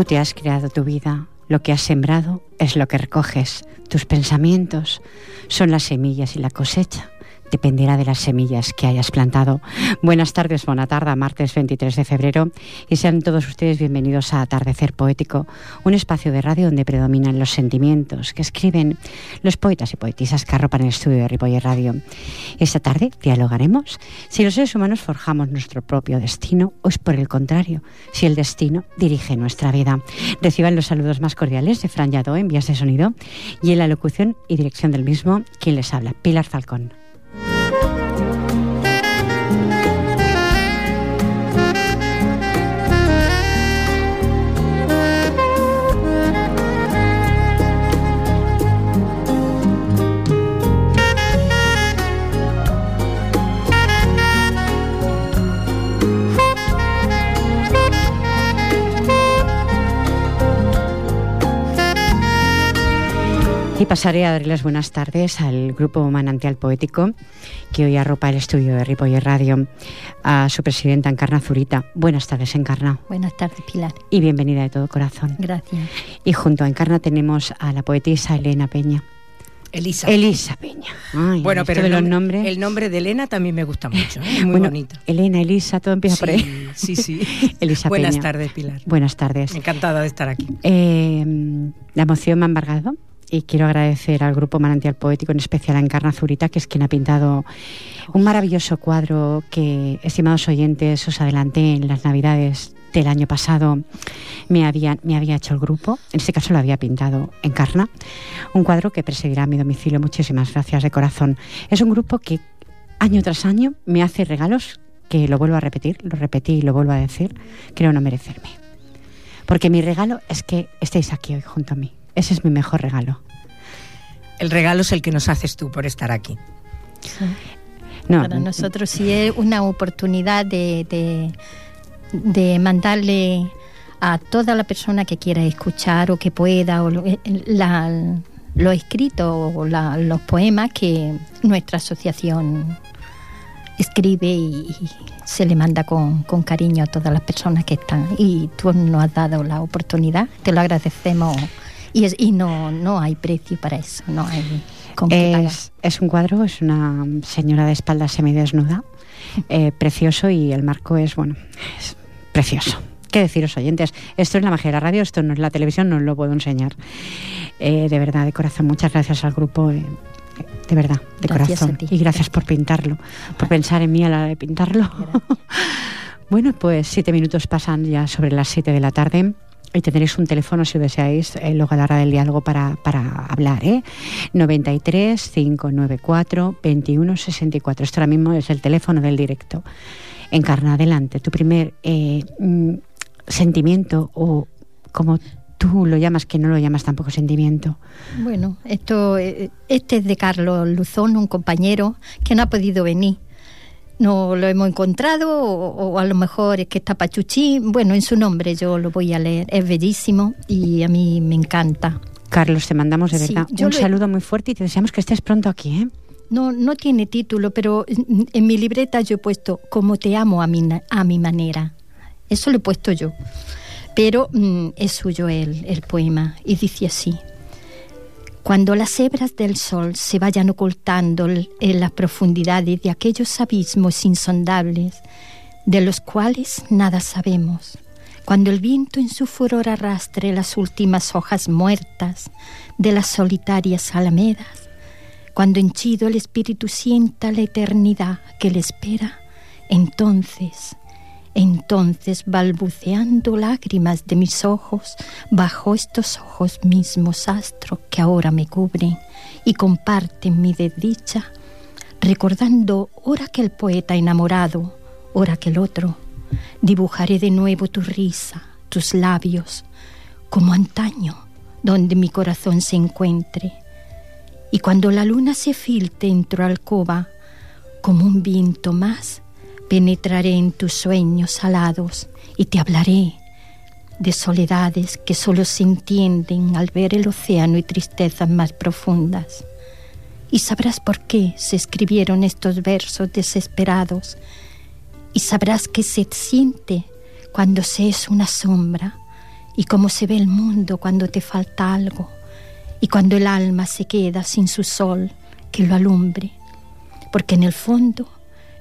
Tú te has creado tu vida, lo que has sembrado es lo que recoges, tus pensamientos son las semillas y la cosecha dependerá de las semillas que hayas plantado. Buenas tardes, buena tarde, martes 23 de febrero, y sean todos ustedes bienvenidos a Atardecer Poético, un espacio de radio donde predominan los sentimientos que escriben los poetas y poetisas que arropan el estudio de Ripoller Radio. Esta tarde dialogaremos si los seres humanos forjamos nuestro propio destino o es por el contrario, si el destino dirige nuestra vida. Reciban los saludos más cordiales de Fran Yadó en vías de sonido y en la locución y dirección del mismo, quien les habla, Pilar Falcón. Y pasaré a darles las buenas tardes al grupo Manantial Poético, que hoy arropa el estudio de Ripoller Radio, a su presidenta Encarna Zurita. Buenas tardes, Encarna. Buenas tardes, Pilar. Y bienvenida de todo corazón. Gracias. Y junto a Encarna tenemos a la poetisa Elena Peña. Elisa. Elisa Peña. Ay, bueno, pero el, los nombres... el nombre de Elena también me gusta mucho, ¿eh? muy bonito. Elena, Elisa, todo empieza por ahí. Sí, sí. Elisa Buenas tardes, Pilar. Buenas tardes. Encantada de estar aquí. Eh, la emoción me ha embargado y quiero agradecer al grupo Manantial Poético, en especial a Encarna Zurita, que es quien ha pintado un maravilloso cuadro que, estimados oyentes, os adelanté en las Navidades del año pasado me había, me había hecho el grupo, en este caso lo había pintado Encarna, un cuadro que perseguirá a mi domicilio. Muchísimas gracias de corazón. Es un grupo que año tras año me hace regalos que lo vuelvo a repetir, lo repetí y lo vuelvo a decir, creo no merecerme. Porque mi regalo es que estéis aquí hoy junto a mí. Ese es mi mejor regalo. El regalo es el que nos haces tú por estar aquí. No, Para nosotros sí es una oportunidad de, de, mandarle a toda la persona que quiera escuchar o que pueda, o lo, eh, lo escrito o los poemas que nuestra asociación escribe y, se le manda con, con, cariño a todas las personas que están. Y tú nos has dado la oportunidad, te lo agradecemos y, es, y no, no hay precio para eso, no hay... Es, es, un cuadro, es una señora de espalda semidesnuda, eh, precioso y el marco es, bueno, es precioso. ¿Qué deciros, oyentes? Esto es la magia de la radio, esto no es la televisión, no os lo puedo enseñar. Eh, de verdad, de corazón, muchas gracias al grupo. Eh, de verdad, de corazón. Y gracias por pintarlo, por pensar en mí a la hora de pintarlo. bueno, pues siete minutos pasan ya sobre las siete de la tarde. Y tendréis un teléfono si deseáis eh, luego a la hora del diálogo para, para hablar, ¿eh? 93 594 21 64. Esto ahora mismo es el teléfono del directo. Encarna, adelante. Tu primer eh, mm, sentimiento o como tú lo llamas, que no lo llamas tampoco sentimiento. Bueno, esto, eh, este es de Carlos Luzón, un compañero que no ha podido venir no lo hemos encontrado o, a lo mejor es que está Pachuchín. Bueno, en su nombre yo lo voy a leer. Es bellísimo y a mí me encanta. Carlos, te mandamos de verdad un saludo muy fuerte y te deseamos que estés pronto aquí. ¿eh? No, no tiene título, pero en mi libreta yo he puesto como te amo a mi, a mi manera. Eso lo he puesto yo. Pero mm, es suyo el, el poema y dice así. Cuando las hebras del sol se vayan ocultando en las profundidades de aquellos abismos insondables, de los cuales nada sabemos, cuando el viento en su furor arrastre las últimas hojas muertas de las solitarias alamedas, cuando henchido el espíritu sienta la eternidad que le espera, entonces Entonces, balbuceando lágrimas de mis ojos, bajo estos ojos mismos astro que ahora me cubren y comparten mi desdicha, recordando ora que el poeta enamorado, ora que el otro, dibujaré de nuevo tu risa, tus labios, como antaño, donde mi corazón se encuentre. Y cuando la luna se filte en tu alcoba, como un viento más, penetraré en tus sueños alados y te hablaré de soledades que solo se entienden al ver el océano y tristezas más profundas. Y sabrás por qué se escribieron estos versos desesperados. Y sabrás qué se siente cuando se es una sombra y cómo se ve el mundo cuando te falta algo y cuando el alma se queda sin su sol que lo alumbre. Porque en el fondo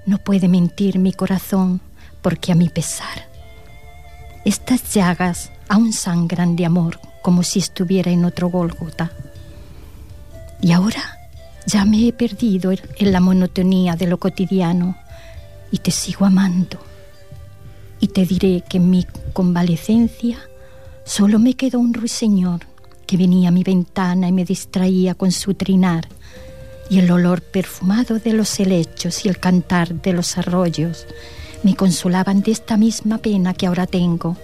no puede mentir mi corazón porque a mi pesar. Estas llagas aún sangran de amor como si estuviera en otro Gólgota. Y ahora ya me he perdido en la monotonía de lo cotidiano y te sigo amando. Y te diré que en mi convalecencia solo me quedó un ruiseñor que venía a mi ventana y me distraía con su trinar y el olor perfumado de los helechos y el cantar de los arroyos me consolaban de esta misma pena que ahora tengo.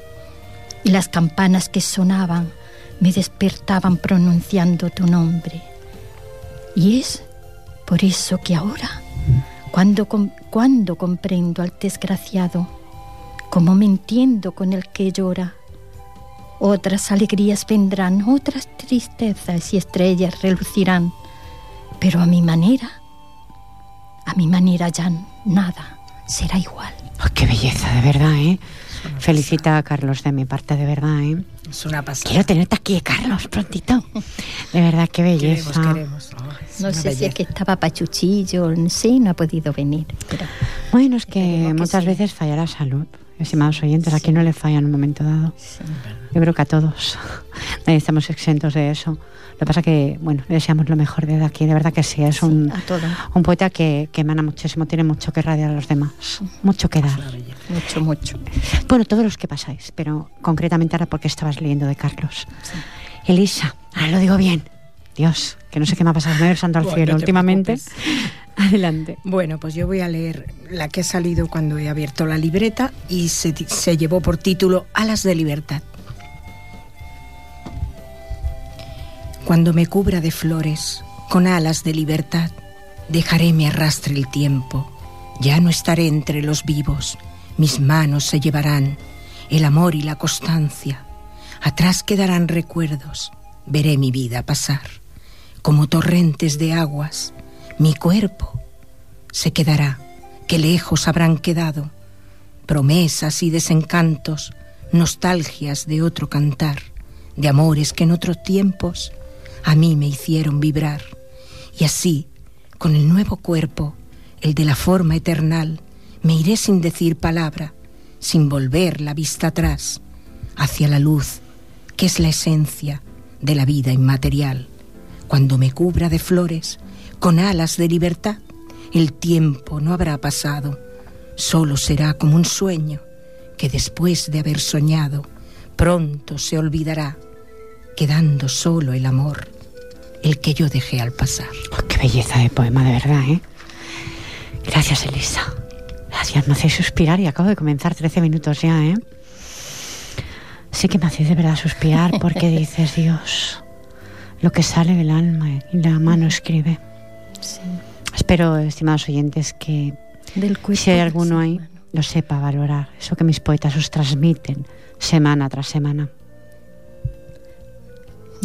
Y las campanas que sonaban me despertaban pronunciando tu nombre. Y es por eso que ahora, cuando, cuando comprendo al desgraciado, como me entiendo con el que llora, otras alegrías vendrán, otras tristezas y estrellas relucirán pero a mi manera, a mi manera ya nada será igual. Oh, qué belleza, de verdad, ¿eh? Felicita a Carlos de mi parte, de verdad, ¿eh? Es una pasada. Quiero tenerte aquí, Carlos, prontito. De verdad, qué belleza. Queremos, no sé si es que estaba pachuchillo, sí, no ha podido venir. Pero bueno, es que, muchas veces falla la salud. Estimados oyentes, aquí no le falla en un momento dado. Yo creo que a todos. estamos exentos de eso. Lo que pasa que, bueno, le deseamos lo mejor desde aquí, de verdad que sí, es un, un poeta que, que, emana muchísimo, tiene mucho que radiar a los demás, mucho que dar. Mucho, mucho. Bueno, todos los que pasáis, pero concretamente ahora porque estabas leyendo de Carlos. Elisa, ahora lo digo bien. Dios, que no sé qué me ha pasado, me santo al cielo últimamente. Adelante. Bueno, pues yo voy a leer la que ha salido cuando he abierto la libreta y se, se llevó por título Alas de Libertad. Cuando me cubra de flores, con alas de libertad, dejaré me arrastre el tiempo. Ya no estaré entre los vivos, mis manos se llevarán el amor y la constancia. Atrás quedarán recuerdos, veré mi vida pasar. Como torrentes de aguas, mi cuerpo se quedará, que lejos habrán quedado promesas y desencantos, nostalgias de otro cantar, de amores que en otros tiempos a mí me hicieron vibrar. Y así, con el nuevo cuerpo, el de la forma eternal, me iré sin decir palabra, sin volver la vista atrás, hacia la luz, que es la esencia de la vida inmaterial. Cuando me cubra de flores, con alas de libertad, el tiempo no habrá pasado, solo será como un sueño que después de haber soñado, pronto se olvidará, quedando solo el amor el que yo dejé al pasar. Oh, qué belleza de poema, de verdad, ¿eh? Gracias, Elisa. Gracias, me hacéis suspirar y acabo de comenzar 13 minutos ya, ¿eh? Sí que me hacéis de verdad suspirar porque dices, Dios, lo que sale del alma y la mano escribe. Sí. Espero, estimados oyentes, que del si hay alguno ahí, lo sepa valorar, eso que mis poetas os transmiten semana tras semana.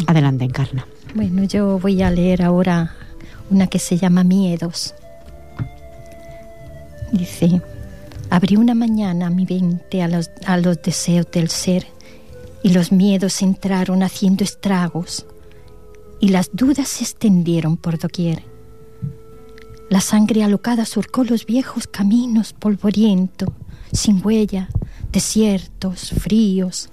Adelante, Encarna. Bueno, yo voy a leer ahora una que se llama Miedos. Dice, abrí una mañana mi mente a los, a los deseos del ser y los miedos entraron haciendo estragos y las dudas se extendieron por doquier. La sangre alocada surcó los viejos caminos polvoriento, sin huella, desiertos, fríos,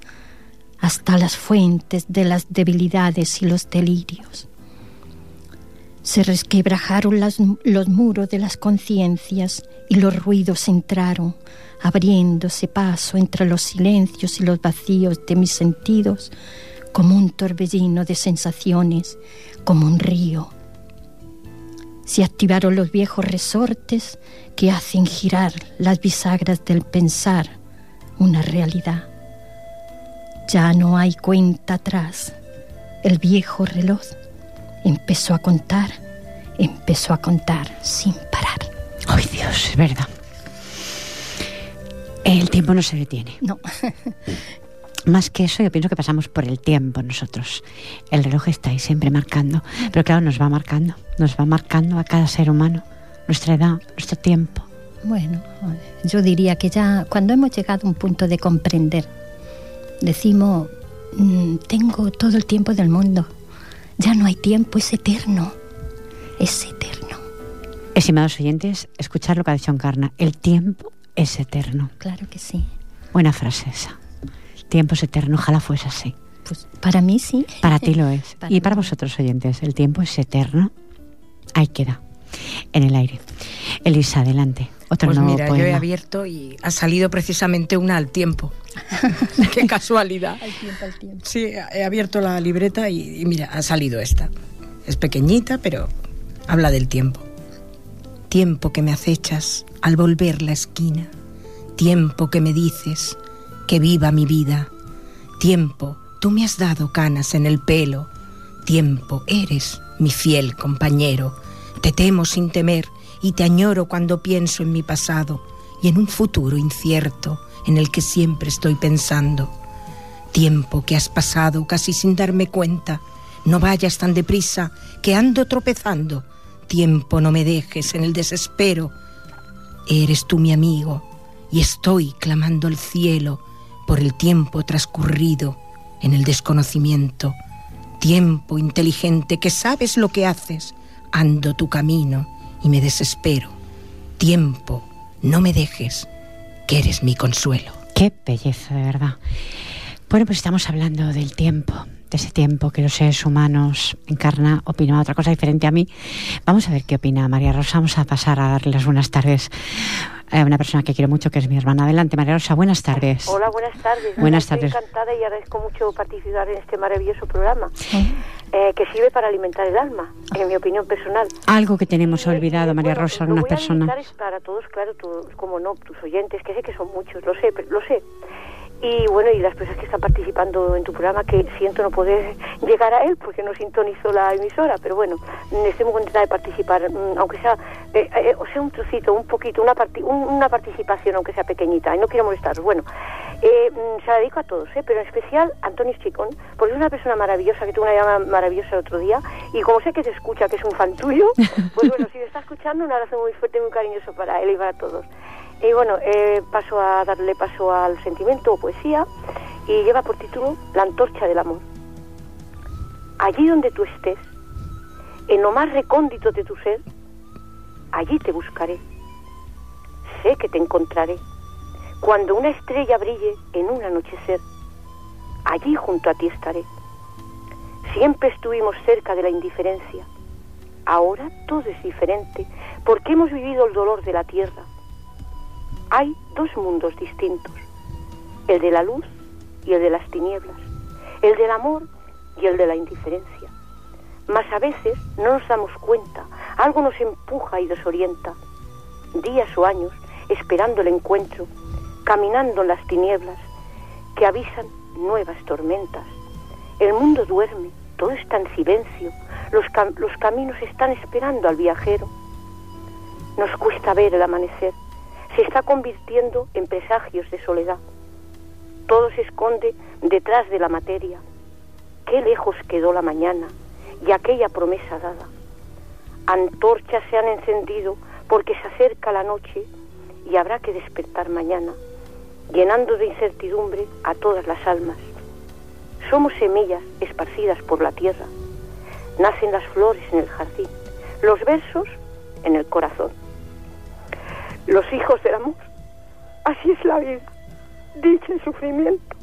hasta las fuentes de las debilidades y los delirios. Se resquebrajaron los muros de las conciencias y los ruidos entraron, abriéndose paso entre los silencios y los vacíos de mis sentidos, como un torbellino de sensaciones, como un río. Se activaron los viejos resortes que hacen girar las bisagras del pensar una realidad. Ya no hay cuenta atrás. El viejo reloj empezó a contar, empezó a contar sin parar. Ay Dios, es verdad. El tiempo no se detiene. No. Más que eso, yo pienso que pasamos por el tiempo nosotros. El reloj está ahí siempre marcando, pero claro, nos va marcando, nos va marcando a cada ser humano, nuestra edad, nuestro tiempo. Bueno, yo diría que ya cuando hemos llegado a un punto de comprender, decimos, mm, tengo todo el tiempo del mundo, ya no hay tiempo, es eterno, es eterno. Estimados oyentes, escuchar lo que ha dicho Encarna, el tiempo es eterno. Claro que sí. Buena frase esa tiempo es eterno, ojalá fuese así. Pues para mí sí. Para ti lo es. y para vosotros oyentes, el tiempo es eterno. Ahí queda, en el aire. Elisa, adelante. Otro pues mira, yo he abierto y ha salido precisamente una al tiempo. Qué casualidad. Al tiempo, al tiempo. Sí, he abierto la libreta y, y mira, ha salido esta. Es pequeñita, pero habla del tiempo. Tiempo que me acechas al volver la esquina. Tiempo que me dices, que viva mi vida. Tiempo, tú me has dado canas en el pelo. Tiempo, eres mi fiel compañero. Te temo sin temer y te añoro cuando pienso en mi pasado y en un futuro incierto en el que siempre estoy pensando. Tiempo que has pasado casi sin darme cuenta. No vayas tan deprisa que ando tropezando. Tiempo, no me dejes en el desespero. Eres tú mi amigo y estoy clamando al cielo por el tiempo transcurrido en el desconocimiento, tiempo inteligente que sabes lo que haces, ando tu camino y me desespero. Tiempo, no me dejes, que eres mi consuelo. Qué belleza, de verdad. Bueno, pues estamos hablando del tiempo, de ese tiempo que los seres humanos encarna, opina otra cosa diferente a mí. Vamos a ver qué opina María Rosa. Vamos a pasar a darle las buenas tardes a una persona que quiero mucho, que es mi hermana. Adelante, María Rosa, buenas tardes. Hola, buenas tardes. Buenas Estoy tardes. encantada y agradezco mucho participar en este maravilloso programa, eh, que sirve para alimentar el alma, en mi opinión personal. Algo que tenemos olvidado, eh, María bueno, Rosa, lo una voy a persona. dedicar es para todos, claro, tu- como no, tus oyentes, que sé que son muchos, lo sé, lo sé. Y bueno, y las personas que están participando en tu programa, que siento no poder llegar a él porque no sintonizo la emisora, pero bueno, estoy muy contenta de participar, mm, aunque sea, eh, eh, o sea un trocito, un poquito, una, un- una participación, aunque sea pequeñita, y no quiero molestaros. Bueno, eh, mm, se la dedico a todos, ¿eh? pero en especial a Antonio Chicón, porque es una persona maravillosa, que tuvo una llamada maravillosa el otro día, y como sé que se escucha, que es un fan tuyo, pues bueno, si me está escuchando, un abrazo muy fuerte y muy cariñoso para él y para todos. Y bueno, eh, paso a darle paso al sentimiento o poesía y lleva por título La antorcha del amor. Allí donde tú estés, en lo más recóndito de tu ser, allí te buscaré. Sé que te encontraré. Cuando una estrella brille en un anochecer, allí junto a ti estaré. Siempre estuvimos cerca de la indiferencia. Ahora todo es diferente porque hemos vivido el dolor de la tierra. Hay dos mundos distintos, el de la luz y el de las tinieblas, el del amor y el de la indiferencia. Mas a veces no nos damos cuenta, algo nos empuja y desorienta. Días o años esperando el encuentro, caminando en las tinieblas que avisan nuevas tormentas. El mundo duerme, todo está en silencio, los, los caminos están esperando al viajero. Nos cuesta ver el amanecer, se está convirtiendo en presagios de soledad. Todo se esconde detrás de la materia. Qué lejos quedó la mañana y aquella promesa dada. Antorchas se han encendido porque se acerca la noche y habrá que despertar mañana, llenando de incertidumbre a todas las almas. Somos semillas esparcidas por la tierra. Nacen las flores en el jardín, los versos en el corazón. Los hijos del amor. Así es la vida, dicha y sufrimiento.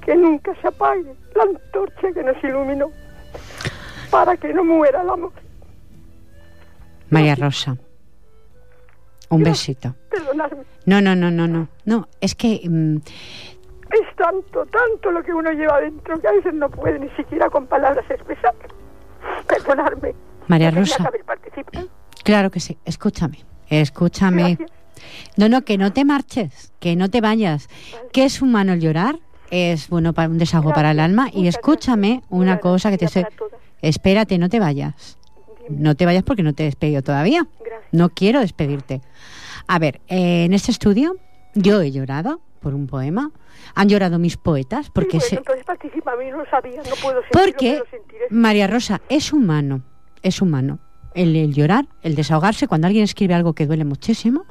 Que nunca se apague la antorcha que nos iluminó, para que no muera el amor. María Rosa. Un besito. Perdonadme. No, no, no, no, no. No, es que mm, Es tanto, tanto lo que uno lleva dentro que a veces no puede ni siquiera con palabras expresar. Perdonadme. María Rosa. Claro que sí. Escúchame. Escúchame. Gracias. No, no, que no te marches, que no te vayas. Que es humano el llorar, es bueno para un desahogo para el alma. Y escúchame gracias. una cosa que te estoy. Espérate, no te vayas. Dime. No te vayas porque no te he despedido todavía. No quiero despedirte. A ver, eh, en este estudio yo he llorado por un poema. Han llorado mis poetas porque Sí, se, bueno, entonces participa a mí, no sabía, no puedo porque pero sentiré. María Rosa es humano, es humano. El, el llorar, el desahogarse, cuando alguien escribe algo que duele muchísimo,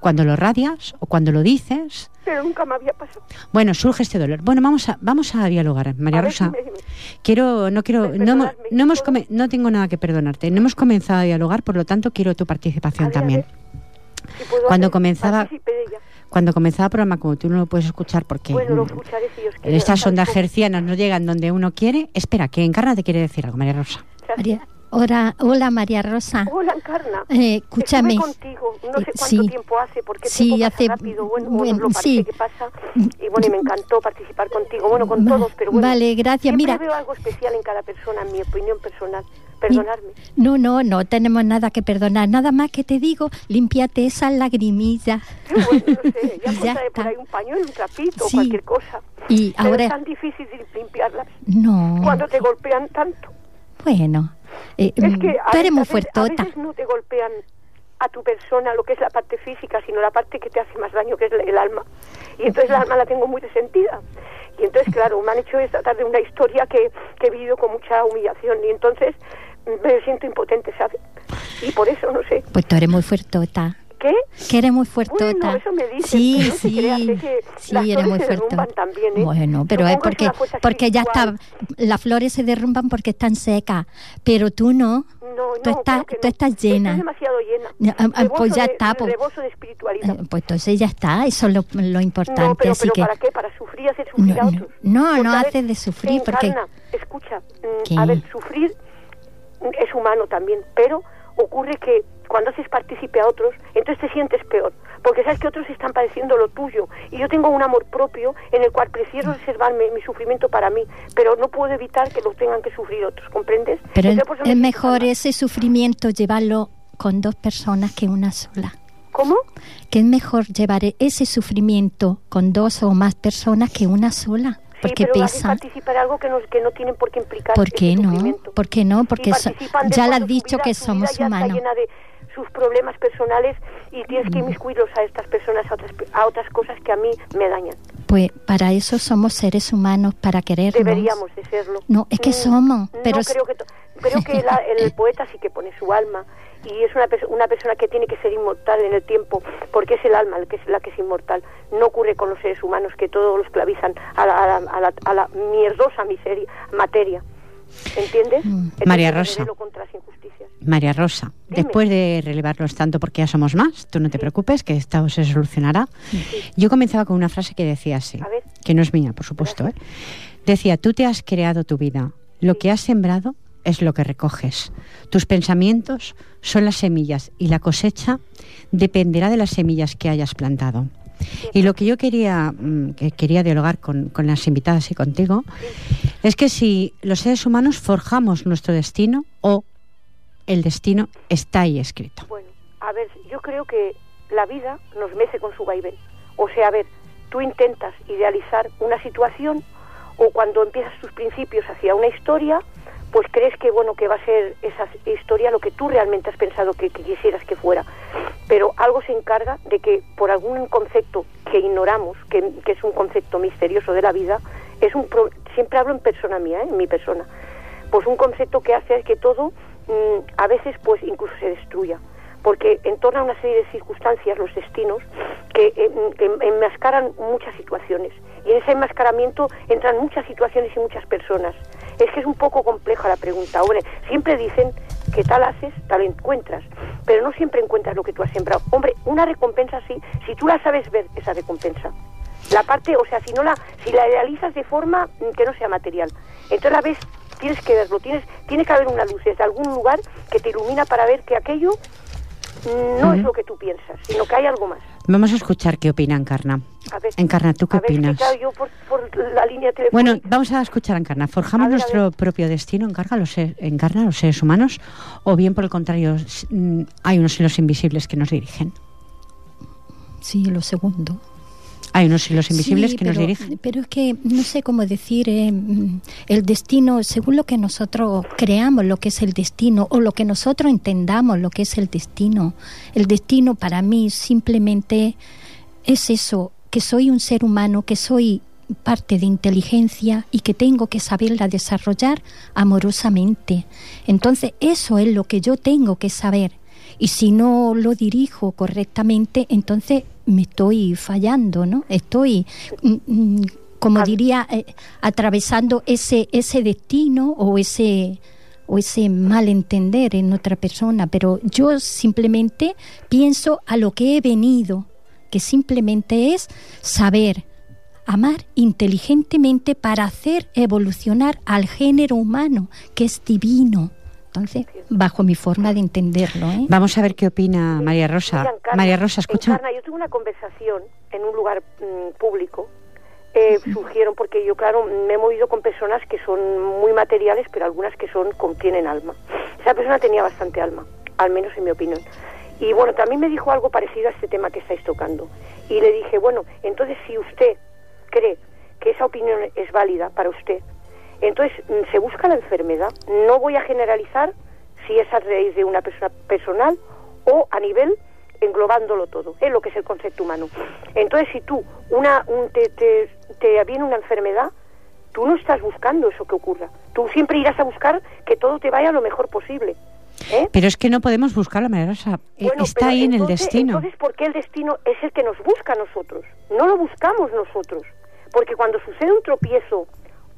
cuando lo radias o cuando lo dices, Pero nunca me había pasado. bueno, surge este dolor. Bueno, vamos a vamos a dialogar, María A ver, Rosa. dime, dime. Quiero, no quiero, no, no hemos no tengo nada que perdonarte. No hemos comenzado a dialogar, por lo tanto quiero tu participación A ver, a también. ver, si puedo Cuando hacer comenzaba-. Cuando comenzaba el programa, como tú no lo puedes escuchar porque Bueno, lo mm, escucharé si Dios quiere. estas ¿sabes ondas hercianas no llegan donde uno quiere, espera, que Encarna te quiere decir algo, María Rosa. Gracias. María, hola, hola María Rosa. Hola, Encarna. Eh, escúchame. Estuve contigo, no sé Eh, cuánto sí. tiempo hace, porque el Sí, tiempo pasa hace- rápido. Bueno, bueno, lo sí. que pasa. Y bueno, y me encantó participar contigo. Bueno, con Va- todos, pero bueno. vale, gracias. siempre Mira. veo algo especial en cada persona, en mi opinión personal. Perdonadme. No, no, no tenemos nada que perdonar. Nada más que te digo, límpiate esas lagrimillas. Bueno, no sé, ya, Ya por ahí un pañuelo, un trapito, Sí. cualquier cosa. Y Pero ahora, es tan difícil limpiarlas no. cuando te golpean tanto. Bueno, eh, Es que tú a, muy a veces, a fuertota. veces no te golpean a tu persona lo que es la parte física, sino la parte que te hace más daño, que es el alma. Y entonces el alma la tengo muy resentida. Y entonces, claro, me han hecho esta tarde una historia que, que he vivido con mucha humillación y entonces mm, me siento impotente, ¿sabes? Y por eso, no sé. Pues tú eres muy fuertota. ¿Qué? Que eres muy fuertota. Bueno, eso me dicen, sí, no sí, creas, es que sí, las eres muy fuertota. también, ¿eh? Bueno, pero Supongo es que es porque porque ya está, las flores se derrumban porque están secas, pero tú no. No, Tú no, estás- tú no. estás llena. Estoy demasiado llena. Ah, ah, pues ya de- está, pues. De espiritualidad. Eh, Pues entonces ya está, eso es lo, lo importante. No, pero, así pero que ¿para qué? ¿Para sufrir hacer sufrir No, a no, otros? no, no a haces de sufrir, porque- Encarna, escucha, mm, ¿Qué? a ver, sufrir es humano también, pero ocurre que cuando haces partícipe a otros, entonces te sientes peor, porque sabes que otros están padeciendo lo tuyo, y yo tengo un amor propio en el cual prefiero reservarme mi sufrimiento para mí, pero no puedo evitar que lo tengan que sufrir otros, ¿comprendes? pero Entonces, es mejor ese sufrimiento llevarlo con dos personas que una sola. ¿Cómo? Que es mejor llevar ese sufrimiento con dos o más personas que una sola, porque sí, pero pesa. participar algo que no, que no tienen por qué implicar ¿Por qué no? ¿Por qué no? Porque so- ya cuando has dicho vida- que somos humanos. Está llena de sus problemas personales y tienes que inmiscuirlos a estas personas, a otras, a otras cosas que a mí me dañan. Pues para eso somos seres humanos, para querernos. Deberíamos de serlo. No, es que Mm, somos, pero no creo que creo que la- el poeta sí que pone su alma y es una, una persona que tiene que ser inmortal en el tiempo porque es el alma el que es, la que es inmortal. No ocurre con los seres humanos que todos los esclavizan a la, a la, a la- a la mierdosa miseria, materia. ¿Entiendes? Mm. Entonces, María Rosa. contra las injusticias. María Rosa, Dime. después de relevarlos tanto porque ya somos más, tú no te preocupes, que esto se solucionará. Yo comenzaba con una frase que decía así, que no es mía, por supuesto. ¿eh? Decía, tú te has creado tu vida, lo que has sembrado es lo que recoges. Tus pensamientos son las semillas y la cosecha dependerá de las semillas que hayas plantado. Y lo que yo quería, mm, que quería dialogar con, con las invitadas y contigo es que si los seres humanos forjamos nuestro destino o el destino está ahí escrito. Bueno, a ver, yo creo que la vida nos mece con su vaivén. O sea, a ver, tú intentas idealizar una situación o cuando empiezas tus principios hacia una historia, pues crees que bueno que va a ser esa historia lo que tú realmente has pensado que, quisieras que fuera. Pero algo se encarga de que por algún concepto que ignoramos, que, que es un concepto misterioso de la vida, es un pro- siempre hablo en persona mía, ¿eh? en mi persona, pues un concepto que hace que todo a veces pues incluso se destruya. Porque entorna una serie de circunstancias los destinos que, eh, que enmascaran muchas situaciones. Y en ese enmascaramiento entran muchas situaciones y muchas personas. Es que es un poco compleja la pregunta. Hombre siempre dicen que tal haces tal encuentras. Pero no siempre encuentras lo que tú has sembrado. Hombre una recompensa sí si tú la sabes ver esa recompensa. La parte, o sea, si no la, si la realizas de forma mm, que no sea material, entonces la ves, tienes que verlo, tienes, tiene que haber una luz desde algún lugar que te ilumina para ver que aquello no es lo que tú piensas, sino que hay algo más. Vamos a escuchar qué opina Encarna. A ver, Encarna, ¿tú qué a ver, es que, opinas? claro, yo por, por la línea telefónica... Bueno, vamos a escuchar a Encarna. ¿Forjamos A ver, a nuestro propio destino, encarga los, encarna los seres humanos? ¿O bien, por el contrario, mm, hay unos hilos invisibles que nos dirigen? Sí, lo segundo. Hay unos hilos invisibles Sí, que nos dirigen. Pero es que no sé cómo decir, eh, mm, el destino, según lo que nosotros creamos lo que es el destino o lo que nosotros entendamos lo que es el destino, el destino para mí simplemente es eso, que soy un ser humano, que soy parte de inteligencia y que tengo que saberla desarrollar amorosamente. Entonces, eso es lo que yo tengo que saber. Y si no lo dirijo correctamente, entonces me estoy fallando, ¿no? Estoy, mm, mm, como diría, eh, atravesando ese, ese destino o ese o ese malentender en otra persona, pero yo simplemente pienso a lo que he venido, que simplemente es saber amar inteligentemente para hacer evolucionar al género humano, que es divino. Entonces, bajo mi forma de entenderlo, ¿eh? Vamos a ver qué opina María Rosa. Mira, Encarna, María Rosa, escucha. Encarna, yo tuve una conversación en un lugar mm, público. Eh, surgieron porque yo, claro, me he movido con personas que son muy materiales, pero algunas que son contienen alma. Esa persona tenía bastante alma, al menos en mi opinión. Y bueno, también me dijo algo parecido a este tema que estáis tocando. Y le dije, bueno, entonces si usted cree que esa opinión es válida para usted, entonces mm, se busca la enfermedad. No voy a generalizar si es a raíz de una persona personal o a nivel englobándolo todo, es lo que es el concepto humano. Entonces, si tú una un- te, te, te viene una enfermedad, tú no estás buscando eso que ocurra. Tú siempre irás a buscar que todo te vaya lo mejor posible. ¿eh? Pero es que no podemos buscar la Rosa. Eh, Bueno, Está ahí en el entonces- destino. Entonces, ¿por qué el destino es el que nos busca a nosotros? No lo buscamos nosotros. Porque cuando sucede un tropiezo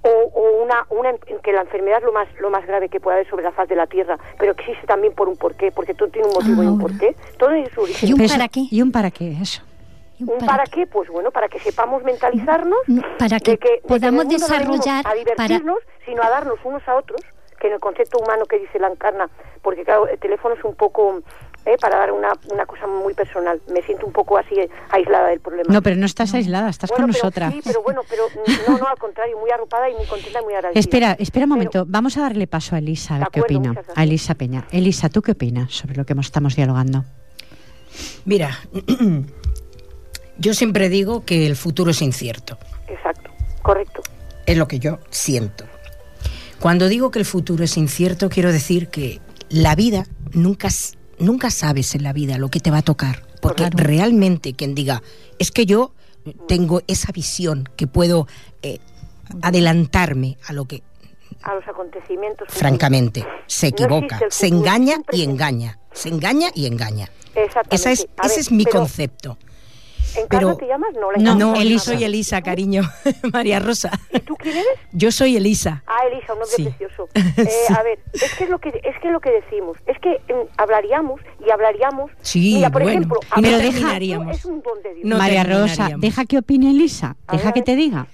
o, o una, una en que la enfermedad es lo más, lo más grave que puede haber sobre la faz de la Tierra, pero que existe también por un porqué, porque todo tiene un motivo y un porqué, todo es su origen. ¿Y un para qué? ¿Y un para qué? Eso. ¿Y ¿Un para qué? Pues bueno, para que sepamos mentalizarnos, No, para que de que, de que podamos mundo no desarrollar a divertirnos, sino a darnos unos a otros, que en el concepto humano que dice la encarna, porque claro, el teléfono es un poco eh, para dar una, una cosa muy personal. Me siento un poco así aislada del problema. No, pero no estás aislada, estás Bueno, con pero nosotras. Sí, pero bueno, pero no, no, al contrario, muy arropada y muy contenta y muy agradecida. Espera, espera un Pero- momento. Vamos a darle paso a Elisa, a ver qué opina. A Elisa Peña. Elisa, ¿tú qué opinas sobre lo que estamos dialogando? Mira, yo siempre digo que el futuro es incierto. Exacto, correcto. Es lo que yo siento. Cuando digo que el futuro es incierto, quiero decir que la vida nunca, nunca sabes en la vida lo que te va a tocar. Porque Claro. realmente quien diga, es que yo tengo esa visión que puedo eh, adelantarme a lo que, A los acontecimientos. francamente, se equivoca, se engaña y engaña, se engaña y engaña. Esa es, ese ver, es mi pero, concepto. ¿Encarna pero- te llamas? No, la No, No, llama. soy Elisa, cariño. María Rosa. ¿Y tú quién eres? Yo soy Elisa. Ah, Elisa, un nombre Sí. precioso. Eh, Sí. A ver, es que es lo que es que es lo que decimos, es que mm, hablaríamos y hablaríamos. Sí, Mira, por bueno, ejemplo, y terminaríamos. es un don de Dios. No María Rosa, deja que opine Elisa. A Deja ver, que te diga.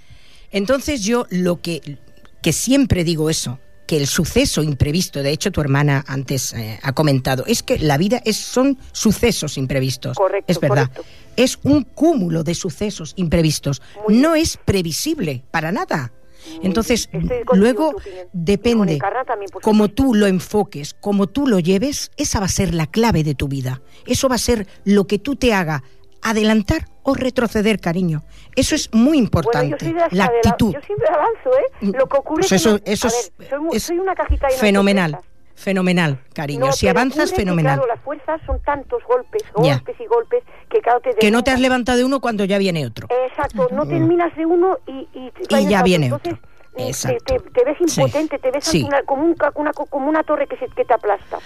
Entonces yo lo que, que siempre digo eso, que el suceso imprevisto, de hecho tu hermana antes eh, ha comentado, es que la vida es, son sucesos imprevistos. Correcto, es verdad. correcto. Es un cúmulo de sucesos imprevistos. Muy bien. no es previsible para nada. Entonces, luego depende como tú lo enfoques, como tú lo lleves, esa va a ser la clave de tu vida. Eso va a ser lo que tú te haga adelantar o retroceder, cariño. Eso es muy importante, Bueno, yo la que actitud. Yo siempre avanzo, ¿eh? Lo que ocurre Pues es eso, que a es, ver, soy, es soy una cajita fenomenal. Fenomenal, cariño. No, si avanzas, que, fenomenal. claro, las fuerzas son tantos golpes, Ya. golpes y golpes que claro te que no te has levantado de uno cuando ya viene otro. Exacto, no terminas de uno y, y, Y ya viene Entonces, otro. eh, Exacto. Te, te- te ves Sí. impotente, te ves Sí. ante una- como, un una, como una torre que, se, que te aplasta.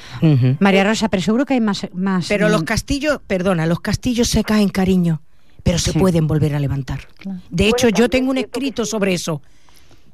María Rosa, pero seguro que hay más. más Pero los mm, castillos, perdona, los castillos se caen, cariño, pero se Sí. pueden volver a levantar. De hecho, Bueno, yo tengo un escrito sí. sobre eso.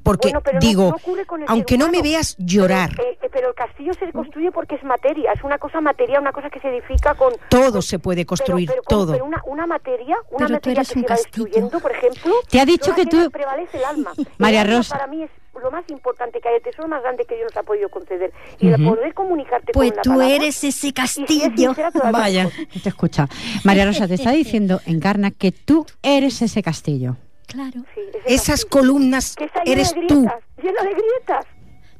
Porque Bueno, pero no- digo, no ocurre con el ser aunque no me veas llorar, Pero, eh, eh, pero el castillo se construye porque es materia, es una cosa material, una cosa que se edifica con... todo con- se puede construir, todo. Pero una, una materia, una Pero tú materia eres que un se va castillo. destruyendo, por ejemplo... Te ha dicho que tú- prevalece el alma. María Rosa. Para mí es lo más importante que hay, el tesoro más grande que Dios nos ha podido conceder. Y el poder comunicarte Pues con la tú palabra, eres ese y si es castillo. Vaya. Te escucha. María Rosa te está diciendo, Encarna, que tú eres ese castillo. Claro. Sí, Esas castillo. columnas eres tú. grietas, Lleno de grietas.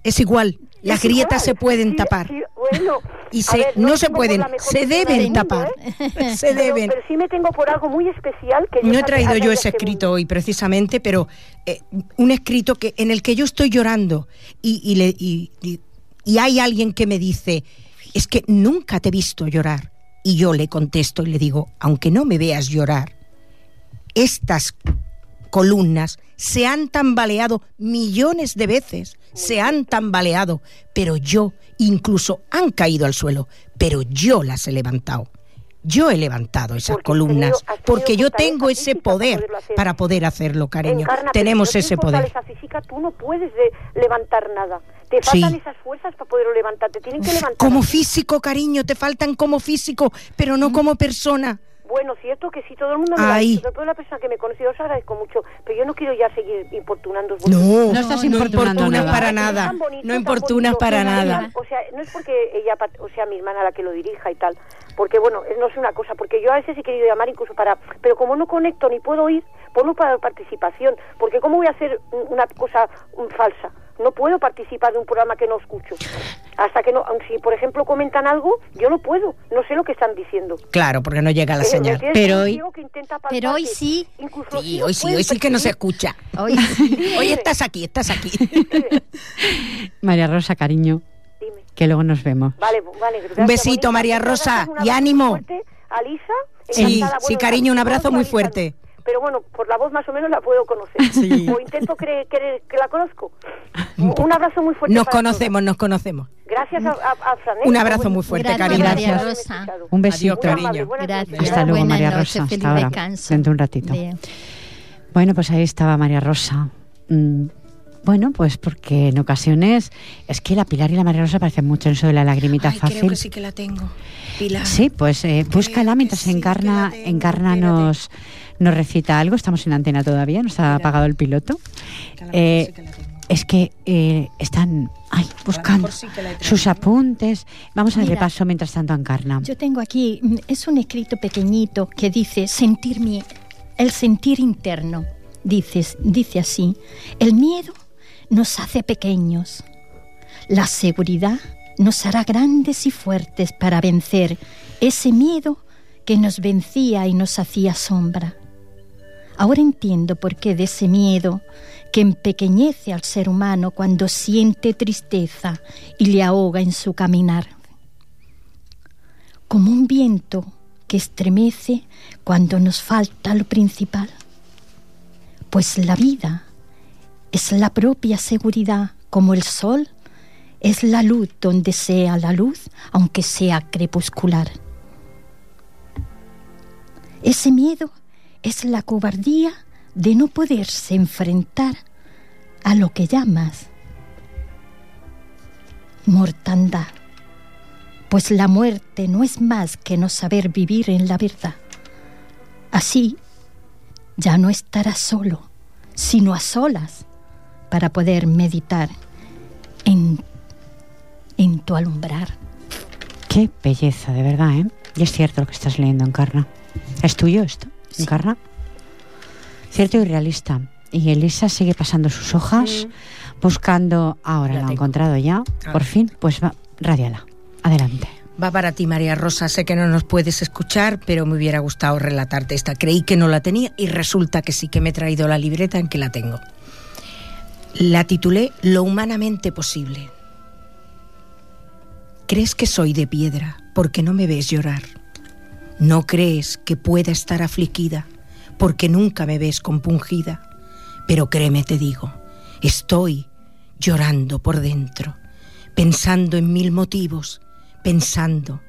Es igual. Las Es grietas igual. se pueden Sí, tapar. sí, bueno, Y se, ver, no se pueden, se deben tapar. ¿eh? Se Pero- deben. Pero, sí me tengo por algo muy especial que No he traído yo ese escrito mundo. hoy precisamente, pero eh, un escrito que en el que yo estoy llorando y, y, le- y- y- y hay alguien que me dice, es que nunca te he visto llorar. Y yo le contesto y le digo, aunque no me veas llorar, estas columnas se han tambaleado millones de veces, se han tambaleado, pero yo incluso han caído al suelo, pero yo las he levantado. Yo he levantado esas Porque has columnas tenido- has tenido porque yo tengo ese para poder para poder hacerlo, cariño. Encarna, Tenemos ese poder. física, tú no puedes de- levantar nada. Te Sí. faltan esas fuerzas para poderlo levantar. Te tienen que levantar. Como físico, cariño, te faltan como físico, pero no como persona. Bueno, cierto que sí, todo el mundo me lo ha Ahí. dicho, sobre todo la persona que me conoce, yo os agradezco mucho, pero yo no quiero ya seguir importunando. No, No estás no importunando importunas nada. para Es nada. bonito, No importunas para nada. O sea, no es porque ella, o sea, mi hermana la que lo dirija y tal, porque bueno, no es una cosa, porque yo a veces he querido llamar incluso para, pero como no conecto ni puedo ir, pues no para participación, porque cómo voy a hacer un- una cosa un, falsa. No puedo participar de un programa que no escucho. Hasta que no, si por ejemplo comentan algo, yo no puedo, no sé lo que están diciendo. Claro, porque no llega la Eh, ¿me señal. Pero hoy- Pero hoy sí. incluso Sí, hoy sí, hoy sí que no se escucha. Hoy sí. Hoy estás aquí, estás aquí. María Rosa, cariño. Que luego nos vemos. Vale, vale. gracias, besito, Mónica. María Rosa, gracias, un y ánimo. A Lisa. Sí, sí, cariño, un abrazo muy fuerte. Pero bueno, por la voz más o menos la puedo conocer. Sí. O intento creer, creer que la conozco. Un abrazo muy fuerte. Nos para conocemos, nos conocemos. Gracias a, a, a Fran. Un abrazo muy fuerte, Gracias, cariño. María Rosa. Un besito. Adiós, cariño. Buenas Gracias. Hasta luego, Buenas María Rosa. Hasta ahora. Dentro de un ratito. Bien. Bueno, pues ahí estaba María Rosa. Mm, Bueno, pues porque en ocasiones es que la Pilar y la María Rosa parecen mucho en eso de la lagrimita Ay, fácil. creo que sí que la tengo. Pilar. Sí, pues eh, búscala mientras sí, Encarna, tengo, Encarna nos, nos recita algo. Estamos en antena todavía, nos ha apagado el piloto. Que Eh, sí que la tengo. es que eh, están ay, buscando sí sus apuntes. Vamos a darle Mira. paso mientras tanto a Encarna. Yo tengo aquí, mm, es un escrito pequeñito que dice sentir mi, el sentir interno. Dices, dice así, el miedo nos hace pequeños, la seguridad nos hará grandes y fuertes para vencer ese miedo que nos vencía y nos hacía sombra. Ahora entiendo por qué de ese miedo que empequeñece al ser humano cuando siente tristeza y le ahoga en su caminar como un viento que estremece cuando nos falta lo principal. Pues la vida es la propia seguridad, como el sol es la luz donde sea la luz, aunque sea crepuscular. Ese miedo es la cobardía de no poderse enfrentar a lo que llamas mortandad pues la muerte no es más que no saber vivir en la verdad. Así, ya no estarás solo, sino a solas, para poder meditar en, en tu alumbrar. Qué belleza, de verdad, ¿eh? Y es cierto lo que estás leyendo, Encarna. ¿Es tuyo esto, Encarna? Cierto y realista. Y Elisa sigue pasando sus hojas, buscando... Ahora La ha encontrado ya, Ah. por fin. Pues va, radiala. Adelante. Va para ti, María Rosa. Sé que no nos puedes escuchar, pero me hubiera gustado relatarte esta. Creí que no la tenía y resulta que sí que me he traído la libreta en que la tengo. La titulé Lo humanamente posible. ¿Crees que soy de piedra porque no me ves llorar? ¿No crees que pueda estar afligida porque nunca me ves compungida? Pero créeme, te digo, estoy llorando por dentro, pensando en mil motivos, pensando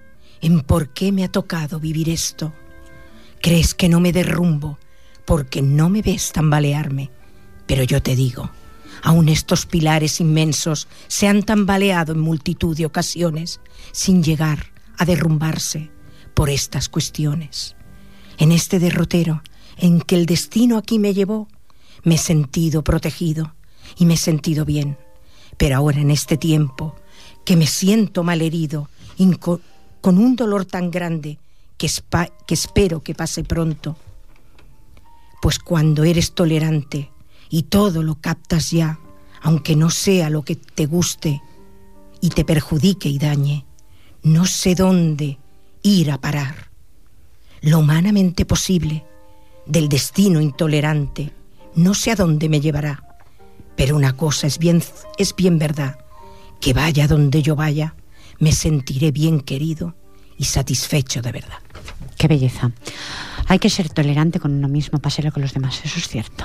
en por qué me ha tocado vivir esto. ¿Crees que no me derrumbo porque no me ves tambalearme? Pero yo te digo, aun estos pilares inmensos se han tambaleado en multitud de ocasiones sin llegar a derrumbarse por estas cuestiones. En este derrotero en que el destino aquí me llevó, me he sentido protegido y me he sentido bien. Pero ahora en este tiempo, que me siento mal herido, con un dolor tan grande que, que espero que pase pronto, pues cuando eres tolerante y todo lo captas ya, aunque no sea lo que te guste y te perjudique y dañe, no sé dónde ir a parar. Lo humanamente posible del destino intolerante, no sé a dónde me llevará, pero una cosa es bien, es bien verdad, que vaya donde yo vaya, me sentiré bien querido y satisfecho de verdad. Qué belleza. Hay que ser tolerante con uno mismo para serlo con los demás, eso es cierto.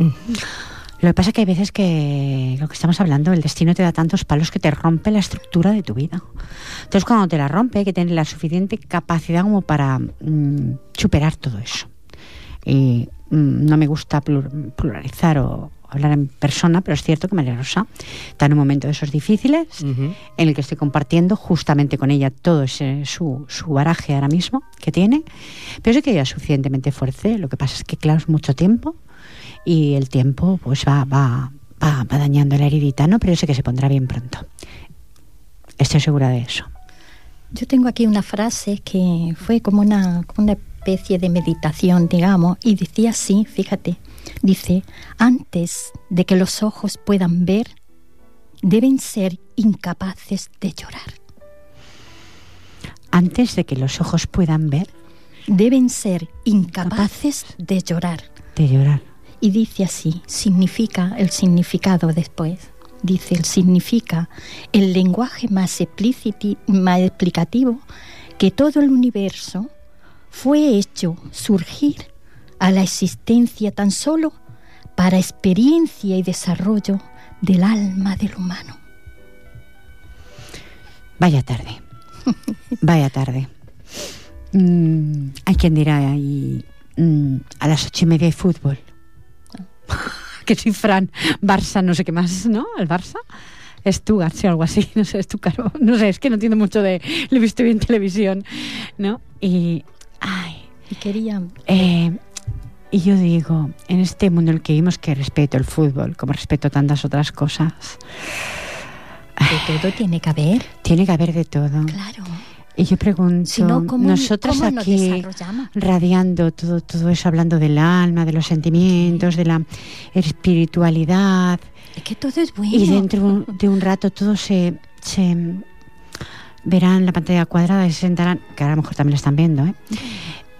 Lo que pasa es que hay veces que lo que estamos hablando, el destino te da tantos palos que te rompe la estructura de tu vida. Entonces cuando te la rompe hay que tener la suficiente capacidad como para mm, superar todo eso. Y mm, no me gusta pluralizar o hablar en persona, pero es cierto que María Rosa está en un momento de esos difíciles en el que estoy compartiendo justamente con ella todo ese, su, su baraje ahora mismo que tiene, pero sé que ella es suficientemente fuerte, lo que pasa es que claro es mucho tiempo y el tiempo pues va, va, va, dañando la heridita, ¿no? Pero yo sé que se pondrá bien pronto. Estoy segura de eso. Yo tengo aquí una frase que fue como una, como una especie de meditación, digamos, y decía así, fíjate, dice, antes de que los ojos puedan ver, deben ser incapaces de llorar. Antes de que los ojos puedan ver, deben ser incapaces de llorar. De llorar. Y dice así, significa el significado después. Dice, el significa el lenguaje más, más explicativo que todo el universo fue hecho surgir a la existencia tan solo para experiencia y desarrollo del alma del humano. Vaya tarde, vaya tarde. Mm, hay quien dirá ahí mm, a las ocho y media de fútbol. que soy Fran, Barça, no sé qué más, ¿no? El Barça. Stuttgart, o algo así, no sé, caro no sé, es que no entiendo mucho de, lo he visto bien en televisión, ¿no? Y, ay. Y quería... Eh, y yo digo, en este mundo en el que vivimos, que respeto el fútbol, como respeto tantas otras cosas. De todo tiene que haber. Tiene que haber de todo. Claro. Y yo pregunto, nosotras aquí radiando todo, todo eso, hablando del alma, de los sentimientos, de la espiritualidad. Es que todo es bueno. Y dentro de un rato todo se, se verán la pantalla cuadrada y se sentarán, que a lo mejor también lo están viendo, ¿eh?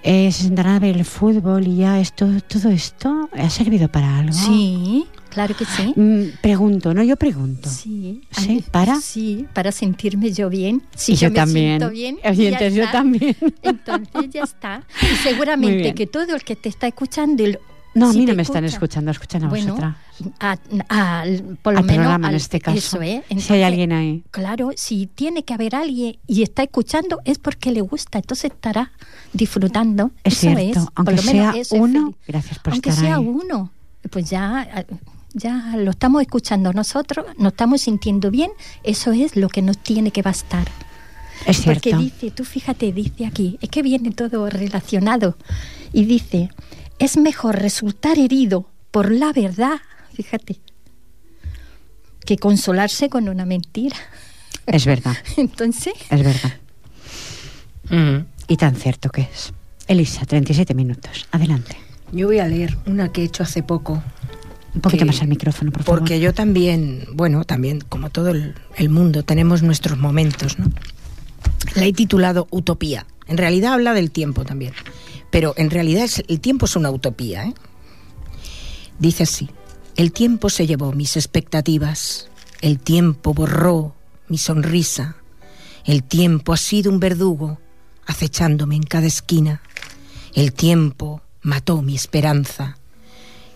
eh se sentarán a ver el fútbol y ya esto, todo esto ha servido para algo. Sí. Claro que sí. Mm, pregunto, ¿no? Yo pregunto. Sí. ¿Sí? ¿Para? Sí, para sentirme yo bien. Si yo, me también. siento bien. Oyentes, yo también. Entonces ya está. Y seguramente que todo el que te está escuchando... No, a mí no me están escuchando, escuchan a bueno, vosotras. A, por lo al menos programa en este caso. Eso, ¿eh? si hay alguien ahí. Claro, si tiene que haber alguien y está escuchando es porque le gusta, entonces estará disfrutando. Es eso cierto, es. aunque sea uno, gracias por aunque estar sea ahí. uno, pues ya ya lo estamos escuchando nosotros, nos estamos sintiendo bien, eso es lo que nos tiene que bastar. Es cierto. Porque dice, tú fíjate, dice aquí, es que viene todo relacionado. Y dice, es mejor resultar herido por la verdad, fíjate, que consolarse con una mentira. Es verdad. Entonces. Es verdad. Mm. Y tan cierto que es. Elisa, 37 minutos. Adelante. Yo voy a leer una que he hecho hace poco un poquito más al micrófono, por favor. Porque yo también, bueno, también, como todo el, mundo, tenemos nuestros momentos, ¿no? La he titulado Utopía. En realidad habla del tiempo también. Pero en realidad es, el tiempo es una utopía, ¿eh? Dice así: El tiempo se llevó mis expectativas. El tiempo borró mi sonrisa. El tiempo ha sido un verdugo acechándome en cada esquina. El tiempo mató mi esperanza.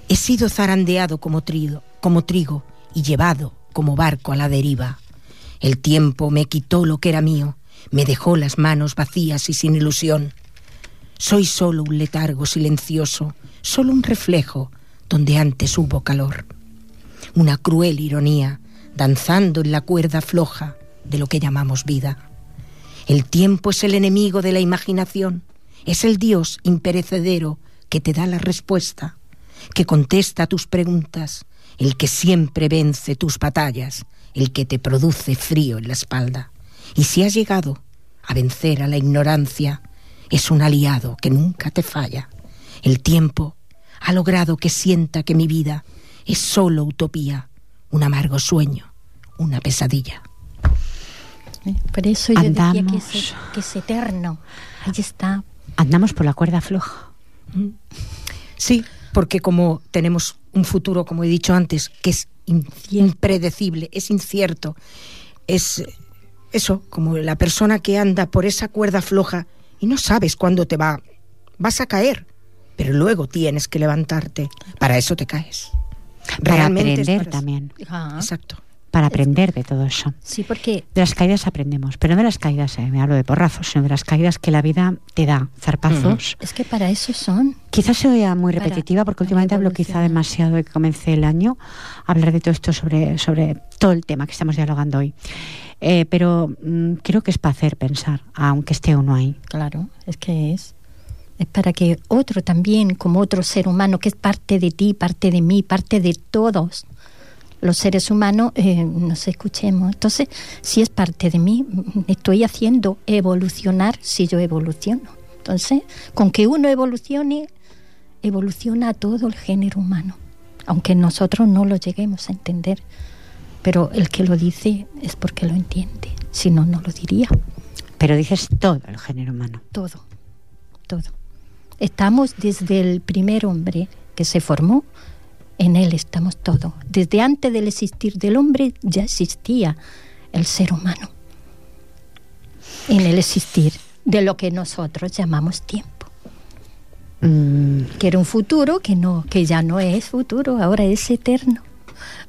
He sido zarandeado como trigo, como trigo y llevado como barco a la deriva. El tiempo me quitó lo que era mío, me dejó las manos vacías y sin ilusión. Soy solo un letargo silencioso, solo un reflejo donde antes hubo calor. Una cruel ironía danzando en la cuerda floja de lo que llamamos vida. El tiempo es el enemigo de la imaginación, es el Dios imperecedero que te da la respuesta que contesta tus preguntas el que siempre vence tus batallas, el que te produce frío en la espalda. Y si has llegado a vencer a la ignorancia, es un aliado que nunca te falla. El tiempo ha logrado que sienta que mi vida es solo utopía, un amargo sueño, una pesadilla. Por eso yo decía que es, que es eterno. Ahí está. Andamos por la cuerda floja. Sí, porque como tenemos un futuro, como he dicho antes, que es impredecible, es incierto, es eso, como la persona que anda por esa cuerda floja y no sabes cuándo te va, vas a caer, pero luego tienes que levantarte. Para eso te caes. Para aprender también. Exacto para aprender de todo eso. Sí, porque... De las caídas aprendemos, pero no de las caídas, eh, me hablo de porrazos, sino de las caídas que la vida te da, zarpazos. Es que para eso son. Quizás se muy repetitiva, porque últimamente hablo quizá demasiado de que comencé el año a hablar de todo esto sobre, sobre todo el tema que estamos dialogando hoy. Eh, pero mm, creo que es para hacer pensar, aunque esté uno ahí. Claro, es que es es para que otro también, como otro ser humano, que es parte de ti, parte de mí, parte de todos, los seres humanos eh, nos escuchemos. Entonces, si es parte de mí, estoy haciendo evolucionar si yo evoluciono. Entonces, con que uno evolucione, evoluciona todo el género humano, aunque nosotros no lo lleguemos a entender. Pero el que lo dice es porque lo entiende, si no, no lo diría. Pero dices todo el género humano. Todo, todo. Estamos desde el primer hombre que se formó en Él estamos todos. Desde antes del existir del hombre ya existía el ser humano. En el existir de lo que nosotros llamamos tiempo. Mm. Que era un futuro que, no, que ya no es futuro, ahora es eterno.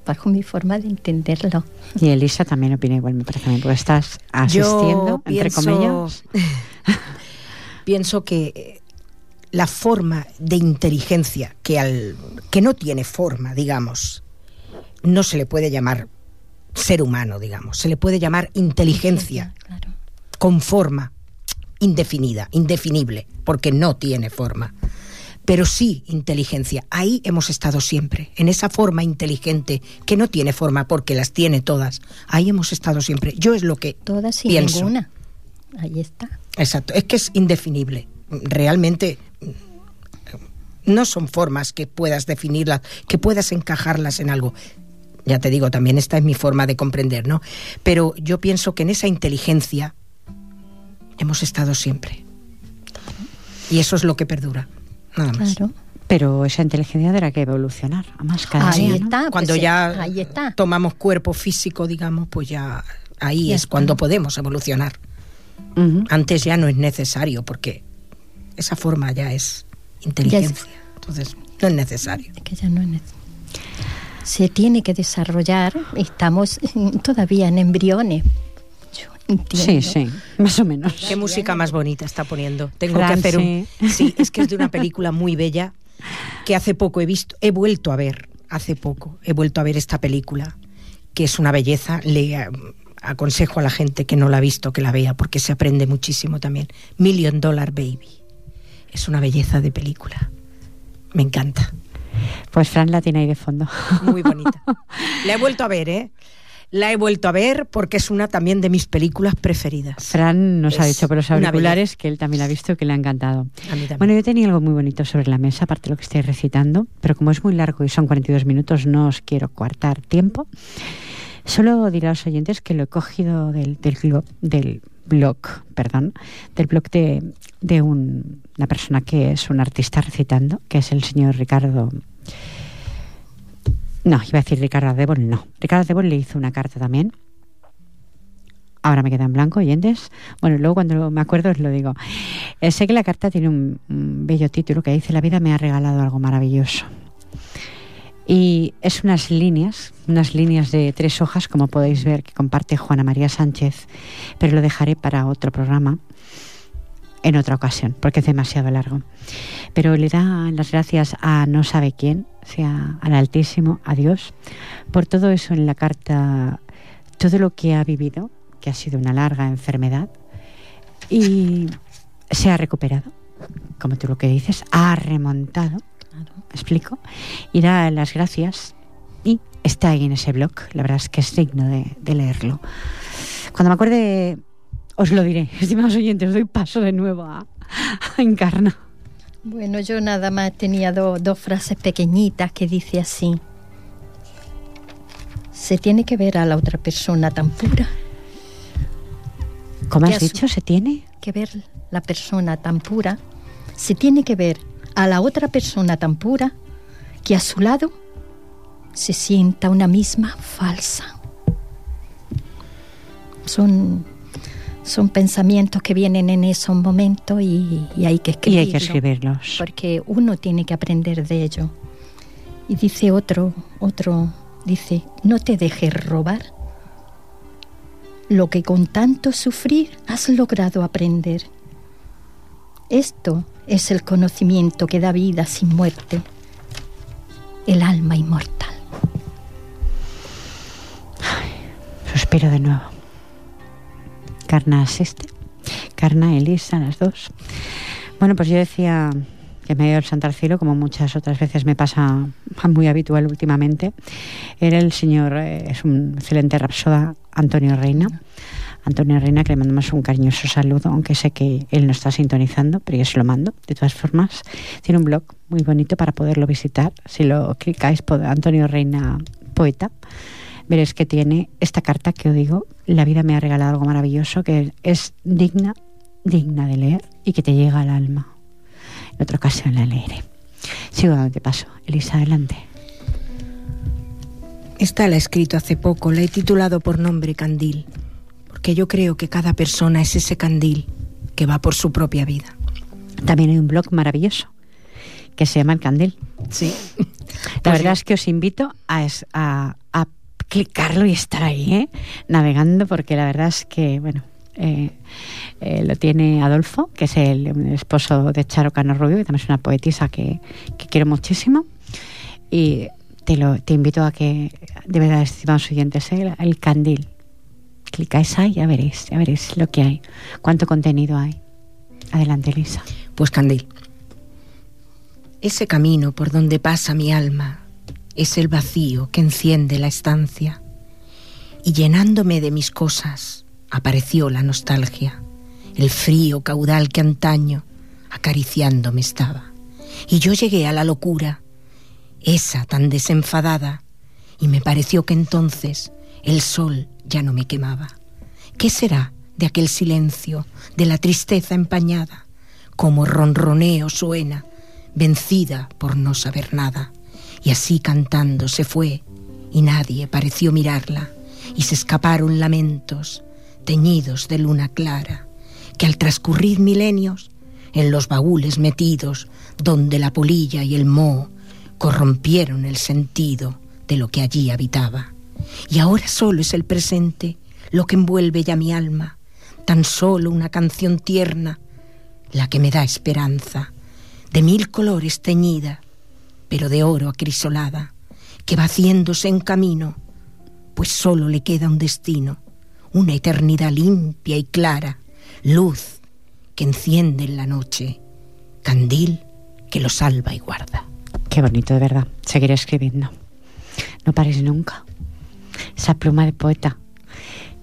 Bajo mi forma de entenderlo. Y Elisa también opina igual, me parece a mí, porque estás asistiendo, entre comillas. pienso que la forma de inteligencia que al que no tiene forma, digamos, no se le puede llamar ser humano, digamos, se le puede llamar inteligencia con forma indefinida, indefinible, porque no tiene forma. Pero sí inteligencia. Ahí hemos estado siempre, en esa forma inteligente que no tiene forma porque las tiene todas. Ahí hemos estado siempre. Yo es lo que todas y pienso. ninguna. Ahí está. Exacto. Es que es indefinible. Realmente no son formas que puedas definirlas, que puedas encajarlas en algo. Ya te digo, también esta es mi forma de comprender, ¿no? Pero yo pienso que en esa inteligencia hemos estado siempre. Y eso es lo que perdura. Nada más. Claro. Pero esa inteligencia tendrá que evolucionar, más cada ahí Está, pues cuando ya tomamos cuerpo físico, digamos, pues ya ahí es cuando podemos evolucionar. Antes ya no es necesario, porque esa forma ya es inteligencia. Entonces, no es necesario. Es que ya no es necesario. Se tiene que desarrollar, estamos todavía en embriones. Sí, sí, más o menos. Qué música más bonita está poniendo. Tengo que hacer un. Sí, es que es de una película muy bella que hace poco he visto, he vuelto a ver, hace poco, he vuelto a ver esta película, que es una belleza. Le eh, aconsejo a la gente que no la ha visto que la vea, porque se aprende muchísimo también. Million Dollar Baby. Es una belleza de película. Me encanta. Pues Fran la tiene ahí de fondo. Muy bonita. La he vuelto a ver, ¿eh? La he vuelto a ver porque es una también de mis películas preferidas. Fran nos ha dicho por los auriculares que él también la ha visto y que le ha encantado. A mí también. Bueno, yo tenía algo muy bonito sobre la mesa, aparte de lo que estoy recitando, pero como es muy largo y son 42 minutos, no os quiero coartar tiempo. Solo diré a los oyentes que lo he cogido del, del, del blog, perdón, del blog de, de un, una persona que es un artista recitando, que es el señor Ricardo. No, iba a decir Ricardo Debol, no. Ricardo Debol le hizo una carta también. Ahora me queda en blanco, oyentes. Bueno, luego cuando me acuerdo os lo digo. Eh, sé que la carta tiene un bello título que dice La vida me ha regalado algo maravilloso. Y es unas líneas, unas líneas de tres hojas, como podéis ver, que comparte Juana María Sánchez, pero lo dejaré para otro programa en otra ocasión, porque es demasiado largo. Pero le da las gracias a no sabe quién, sea al Altísimo, a Dios, por todo eso en la carta, todo lo que ha vivido, que ha sido una larga enfermedad, y se ha recuperado, como tú lo que dices, ha remontado explico, y da las gracias y está ahí en ese blog. La verdad es que es digno de, leerlo. Cuando me acuerde, os lo diré. Estimados oyentes, doy paso de nuevo a, Encarna. Bueno, yo nada más tenía dos frases pequeñitas que dice así. Se tiene que ver a la otra persona tan pura. ¿Cómo has dicho? ¿Se tiene? Que ver la persona tan pura. Se tiene que ver a la otra persona tan pura que a su lado se sienta una misma falsa. Son, son pensamientos que vienen en esos momentos y, hay que escribirlos. Y hay que escribirlos. Porque uno tiene que aprender de ello. Y dice otro, otro, dice, no te dejes robar lo que con tanto sufrir has logrado aprender. Esto es el conocimiento que da vida sin muerte, el alma inmortal. suspiro de nuevo. Carna asiste, Carna, Elisa, las dos. Bueno, pues yo decía que me el santo al cielo, como muchas otras veces me pasa muy habitual últimamente. Era el señor, eh, es un excelente rapsoda, Antonio Reina. Antonio Reina, que le mandamos un cariñoso saludo, aunque sé que él no está sintonizando, pero yo se lo mando. De todas formas, tiene un blog muy bonito para poderlo visitar. Si lo clicáis, Antonio Reina Poeta, veréis que tiene esta carta que os digo, la vida me ha regalado algo maravilloso, que es digna, digna de leer y que te llega al alma. En otra ocasión la leeré. Sigo dándote paso. Elisa, adelante. Esta la he escrito hace poco, la he titulado por nombre Candil que yo creo que cada persona es ese candil que va por su propia vida. También hay un blog maravilloso que se llama El Candil. Sí. La pues verdad es que os invito a, a, clicarlo y estar ahí, ¿eh? navegando, porque la verdad es que, bueno, eh, eh, lo tiene Adolfo, que es el, esposo de Charo Cano Rubio, que también es una poetisa que, quiero muchísimo. Y te, lo, te invito a que, de verdad, estimados oyentes, el Candil, clicáis ahí, ya veréis, veréis lo que hay, cuánto contenido hay. Adelante, Elisa. Pues Candil, ese camino por donde pasa mi alma es el vacío que enciende la estancia y llenándome de mis cosas apareció la nostalgia, el frío caudal que antaño acariciándome estaba. Y yo llegué a la locura, esa tan desenfadada, y me pareció que entonces el sol ya no me quemaba. ¿Qué será de aquel silencio, de la tristeza empañada? Como ronroneo suena, vencida por no saber nada. Y así cantando se fue, y nadie pareció mirarla, y se escaparon lamentos, teñidos de luna clara, que al transcurrir milenios, en los baúles metidos, donde la polilla y el moho corrompieron el sentido de lo que allí habitaba y ahora solo es el presente lo que envuelve ya mi alma, tan solo una canción tierna, la que me da esperanza, de mil colores teñida, pero de oro acrisolada, que va haciéndose en camino, pues solo le queda un destino, una eternidad limpia y clara, luz que enciende en la noche, candil que lo salva y guarda. Qué bonito, de verdad. Seguiré escribiendo. No pares nunca esa pluma de poeta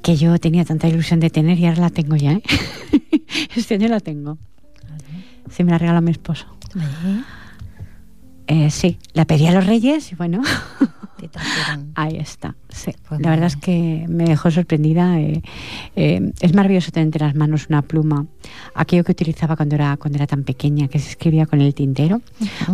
que yo tenía tanta ilusión de tener y ahora la tengo ya. ¿eh? este año la tengo. Se me la regaló mi esposo. Eh, sí, la pedí a los reyes y bueno, ahí está. Pues la verdad es que me dejó sorprendida. Eh, eh, es maravilloso tener entre las manos una pluma. Aquello que utilizaba cuando era, cuando era tan pequeña, que se escribía con el tintero,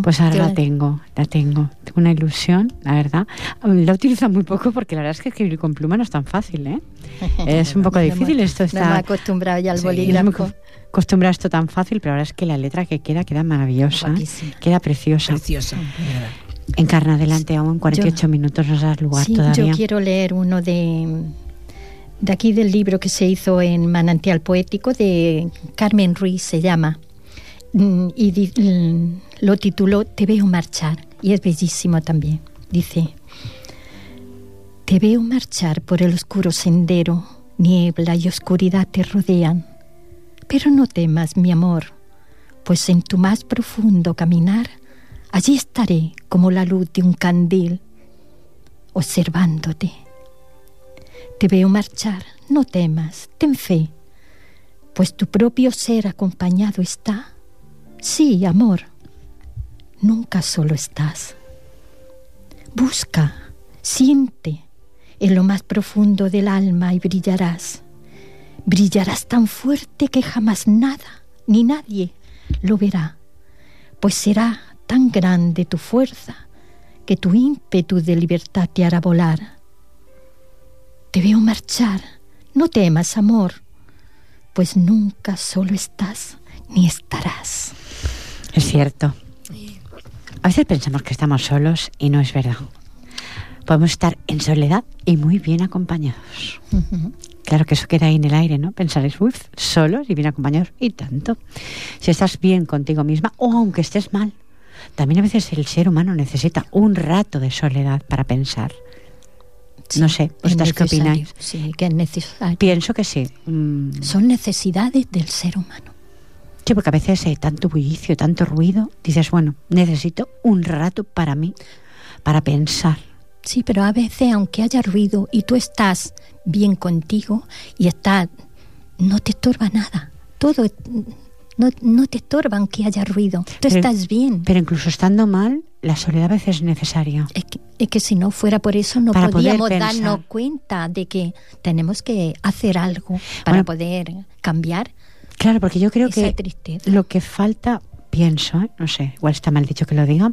pues ahora la tengo, la tengo. Tengo una ilusión, la verdad. La utilizo muy poco porque la verdad es que escribir con pluma no es tan fácil, ¿eh? Es un poco difícil esto. Está, no me acostumbrado ya al bolígrafo acostumbrada a esto tan fácil, pero ahora es que la letra que queda queda maravillosa, queda preciosa. Preciosa, Encarna adelante aún 48 minutos nos das lugar sí, todavía. Yo quiero leer uno de de aquí del libro que se hizo en Manantial Poético de Carmen Ruiz se llama mm, y mm, lo tituló Te veo marchar y es bellísimo también. Dice Te veo marchar por el oscuro sendero, niebla y oscuridad te rodean pero no temas, mi amor, pues en tu más profundo caminar, allí estaré como la luz de un candil. observándote. Te veo marchar, no temas, ten fe, pues tu propio ser acompañado está. Sí, amor, nunca solo estás. Busca, siente en lo más profundo del alma y brillarás. Brillarás tan fuerte que jamás nada ni nadie lo verá, pues será tan grande tu fuerza que tu ímpetu de libertad te hará volar. Te veo marchar, no temas, amor, pues nunca solo estás ni estarás. Es cierto. A veces pensamos que estamos solos y no es verdad. Podemos estar en soledad y muy bien acompañados. Claro que eso queda ahí en el aire, ¿no? Pensaréis, uff, solos y bien acompañados. Y tanto. Si estás bien contigo misma, o aunque estés mal, también a veces el ser humano necesita un rato de soledad para pensar. Sí, no sé, ¿vosotras qué opináis? Sí, que es necesario. Pienso que sí. Mm, Son necesidades del ser humano. Sí, porque a veces hay tanto bullicio, tanto ruido, dices, bueno, necesito un rato para mí, para pensar. Sí, pero a veces, aunque haya ruido y tú estás bien contigo y estás, no te estorba nada. Todo no, no te estorba aunque haya ruido. Tú Pero- estás bien. Pero incluso estando mal, la soledad a veces es necesaria. Es que, es que si no fuera por eso no Para podíamos darnos cuenta de que tenemos que hacer algo para Bueno, poder cambiar Claro, porque yo creo esa que tristeza. lo que falta, pienso, ¿eh? no sé, igual está mal dicho que lo diga,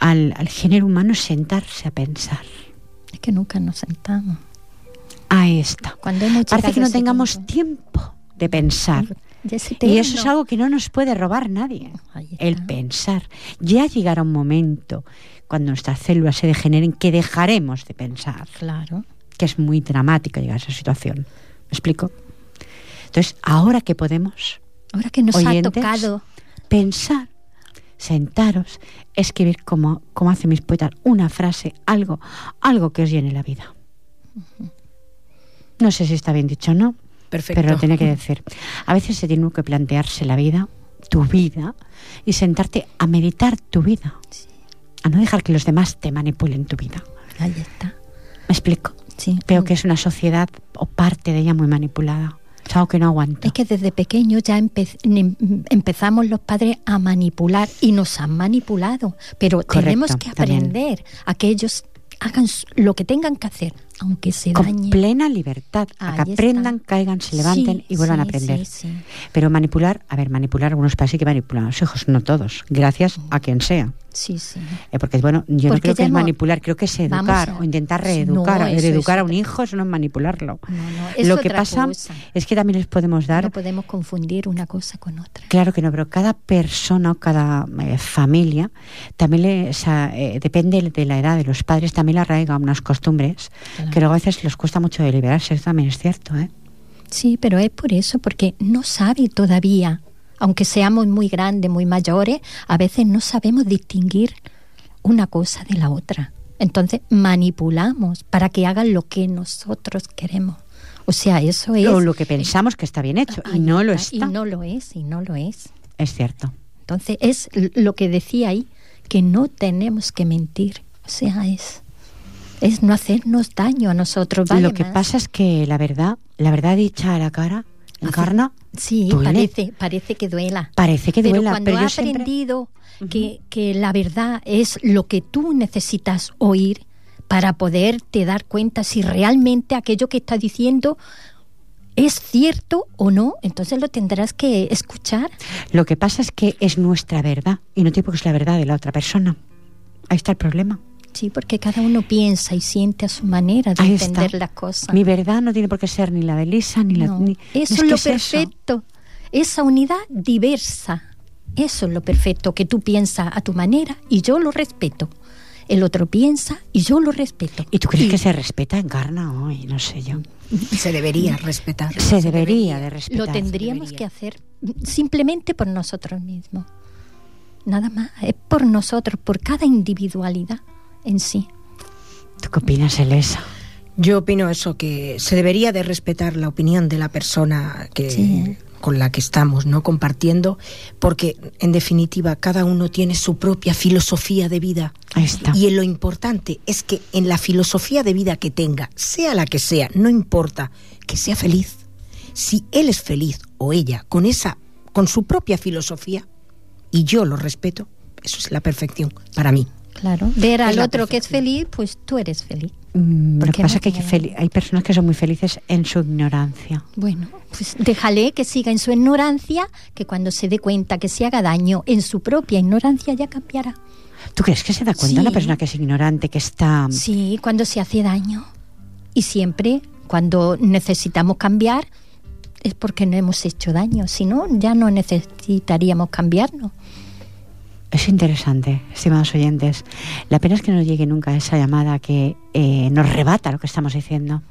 al, al género humano es sentarse a pensar. Es que nunca nos sentamos. Ahí está. Cuando hemos Parece que no tengamos tiempo de pensar. Y eso es algo que no nos puede robar nadie. El pensar. Ya llegará un momento cuando nuestras células se degeneren que dejaremos de pensar. Claro. Que es muy dramático llegar a esa situación. ¿Me explico? Entonces, ahora que podemos Ahora que nos Oyentes. ha tocado pensar, sentaros, escribir como, como hacen mis poetas, una frase, algo, algo que os llene la vida. No sé si está bien dicho o no, Perfecto. pero lo tiene que decir. A veces se tiene que plantearse la vida, tu vida, y sentarte a meditar tu vida. A no dejar que los demás te manipulen tu vida. ahí está. ¿Me explico? Sí. Veo que es una sociedad o parte de ella muy manipulada. Es algo que no aguanto. Es que desde pequeños ya empe- em- empezamos los padres a manipular y nos han manipulado, pero Correcto, tenemos que también. aprender a que ellos hagan lo que tengan que hacer, aunque se Con dañe. plena libertad, a que aprendan, está. caigan, se levanten Sí, y vuelvan a aprender. sí. Pero manipular, a ver, manipular, algunos países que manipulan a los hijos, no todos, gracias a quien sea. Sí, sí. Eh, porque, bueno, yo no Porque creo que es manipular, creo que es educar a- o intentar No, reeducar. eso es Educar a un hijo, eso no es manipularlo. No, no, es Lo que pasa cosa. es que también les podemos dar No podemos confundir una cosa con otra. Claro que no, pero cada persona o cada eh, familia también le, o sea, eh, depende de la edad de los padres, también le arraiga unas costumbres Claro. que luego a veces les cuesta mucho de liberarse, eso también es cierto, ¿eh? Sí, pero es por eso, porque no sabe todavía, aunque seamos muy grandes, muy mayores, a veces no sabemos distinguir una cosa de la otra. Entonces manipulamos para que hagan lo que nosotros queremos. O sea, eso es... O lo que pensamos que está bien hecho y no lo está. Y no lo es, y no lo es. Es cierto. Entonces es lo que decía ahí, que no tenemos que mentir. O sea, es, es no hacernos daño a nosotros. vale lo que más. pasa es que la verdad, la verdad dicha a la cara, encarna, Sí, duele. parece, parece que duela. parece que pero duela, cuando pero has siempre- aprendido que, que la verdad es lo que tú necesitas oír para poderte dar cuenta si realmente aquello que estás diciendo es cierto o no, entonces lo tendrás que escuchar. Lo que pasa es que es nuestra verdad y no tiene por qué es la verdad de la otra persona. Ahí está el problema. Sí, porque cada uno piensa y siente a su manera de Ahí entender está. las cosas. Mi verdad no tiene por qué ser ni la de Lisa ni la ni- eso es que lo es eso. perfecto. Esa unidad diversa. Eso es lo perfecto, que tú piensas a tu manera y yo lo respeto. El otro piensa y yo lo respeto. ¿Y tú crees que se respeta encarna hoy? No sé yo. Se debería respetar. Se debería de respetar. lo tendríamos que hacer simplemente por nosotros mismos. Nada más, es por nosotros, por cada individualidad en sí. ¿Tú qué opinas, Elesa? Yo opino eso, que se debería de respetar la opinión de la persona que Sí. con la que estamos, ¿no? Compartiendo, porque en definitiva cada uno tiene su propia filosofía de vida. Ahí está. Y lo importante es que en la filosofía de vida que tenga, sea la que sea, no importa, que sea feliz. Si él es feliz o ella con esa con su propia filosofía y yo lo respeto, eso es la perfección para mí. Claro, ver al otro que es feliz, pues tú eres feliz. Mm, lo que pasa es que hay, hay, personas que son muy felices en su ignorancia. Bueno, pues déjale que siga en su ignorancia, que cuando se dé cuenta que se haga daño en su propia ignorancia ya cambiará. ¿Tú crees que se da cuenta la persona que es ignorante, que está... Sí, cuando se hace daño. Y siempre, cuando necesitamos cambiar, es porque no hemos hecho daño. Si no, ya no necesitaríamos cambiarnos. Es interesante, estimados oyentes. La pena es que no llegue nunca esa llamada que eh, nos rebata lo que estamos diciendo.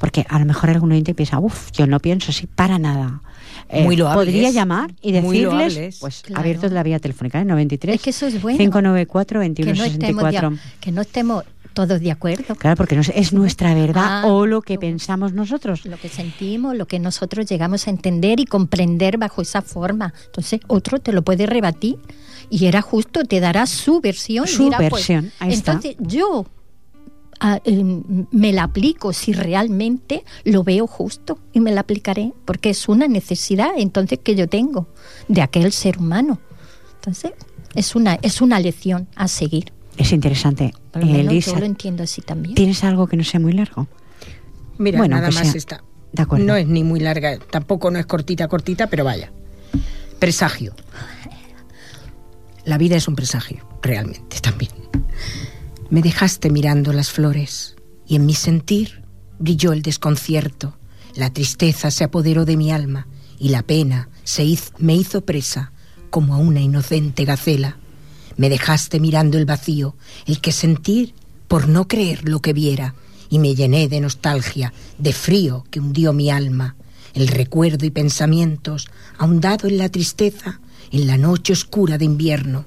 Porque a lo mejor algún oyente piensa, uff, yo no pienso así para nada. Eh, muy Podría llamar y decirles, pues abierto la vía telefónica, ¿eh? 93 es que eso es bueno. 594 2164. Que no estemos todos de acuerdo. Claro, porque es nuestra verdad ah, o lo que pensamos nosotros. Lo que sentimos, lo que nosotros llegamos a entender y comprender bajo esa forma. Entonces, otro te lo puede rebatir y era justo, te dará su versión. Su pues, versión, entonces yo ah, em, me la aplico si realmente lo veo justo y me la aplicaré porque es una necesidad entonces que yo tengo de aquel ser humano. Entonces es una es una lección a seguir. Es interesante. Elisa, yo lo entiendo así también. ¿Tienes algo que no sea muy largo? Mira, bueno, nada más está. De acuerdo. No es ni muy larga, tampoco no es cortita, cortita, pero vaya. Presagio. La vida es un presagio, realmente también. Me dejaste mirando las flores y en mi sentir brilló el desconcierto. La tristeza se apoderó de mi alma y la pena se me hizo presa como a una inocente gacela. Me dejaste mirando el vacío, el que sentir por no creer lo que viera, y me llené de nostalgia, de frío que hundió mi alma. El recuerdo y pensamientos, ahondado en la tristeza, en la noche oscura de invierno.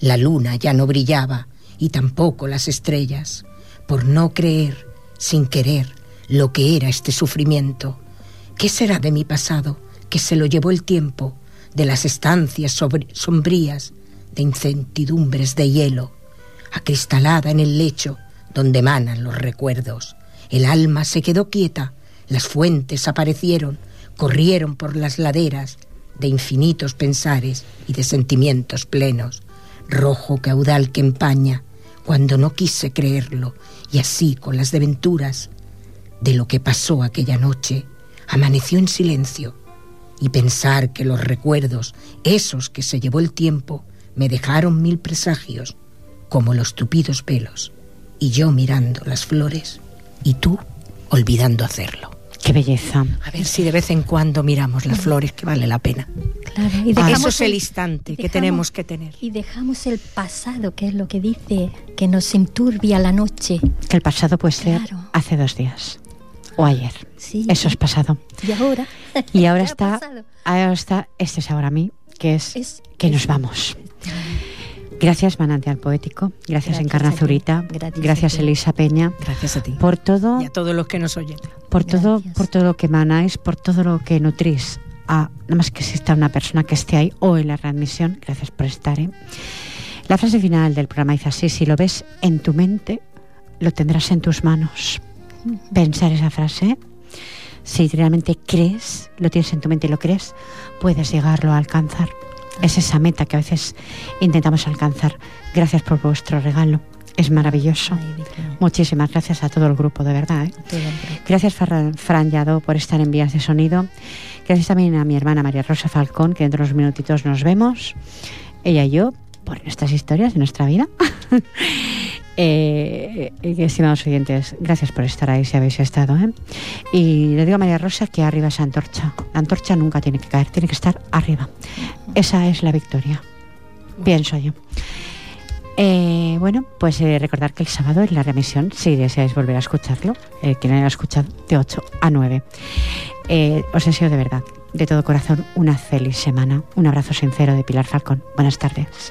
La luna ya no brillaba y tampoco las estrellas, por no creer, sin querer, lo que era este sufrimiento. ¿Qué será de mi pasado, que se lo llevó el tiempo, de las estancias sombrías, de incertidumbres de hielo, acristalada en el lecho donde emanan los recuerdos? El alma se quedó quieta, las fuentes aparecieron, corrieron por las laderas, de infinitos pensares y de sentimientos plenos, rojo caudal que empaña, cuando no quise creerlo, y así con las desventuras de lo que pasó aquella noche, amaneció en silencio, y pensar que los recuerdos, esos que se llevó el tiempo, me dejaron mil presagios, como los tupidos pelos, y yo mirando las flores, y tú olvidando hacerlo. Qué belleza. A ver si de vez en cuando miramos las flores, que vale la pena. Claro, y Eso es el, instante que tenemos que tener. Y dejamos el pasado, que es lo que dice, que nos enturbia la noche. Que el pasado puede ser hace dos días o ayer. Sí, Eso es pasado. Y ahora. Y ahora está, ahora está, este es ahora a mí, que es, que nos vamos. Gracias Manantial Poético, gracias, Encarna Zurita, gracias, Elisa Peña. Gracias a ti. Por todo. Y a todos los que nos oyen. Por todo, por todo lo que manáis, por todo lo que nutrís a nada más que exista una persona que esté ahí o en la readmisión. Gracias por estar. ¿eh? La frase final del programa dice así, si lo ves en tu mente, lo tendrás en tus manos. Pensar esa frase. Si realmente crees, lo tienes en tu mente y lo crees, puedes llegarlo a alcanzar. Es esa meta que a veces intentamos alcanzar. Gracias por vuestro regalo. Es maravilloso. Muchísimas gracias a todo el grupo, de verdad. ¿eh? Gracias, Fran Yado, por estar en vías de sonido. Gracias también a mi hermana María Rosa Falcón, que dentro de unos minutitos nos vemos. Ella y yo, por nuestras historias de nuestra vida. Eh, eh, estimados oyentes, gracias por estar ahí si habéis estado. ¿eh? Y le digo a María Rosa que arriba esa antorcha. Antorcha nunca tiene que caer, tiene que estar arriba. Esa es la victoria, pienso yo. Eh, bueno, pues recordar que el sábado en la remisión, si deseáis volver a escucharlo, quien haya escuchado, de 8 a 9. os deseo de verdad, de todo corazón, una feliz semana. Un abrazo sincero de Pilar Falcón. Buenas tardes.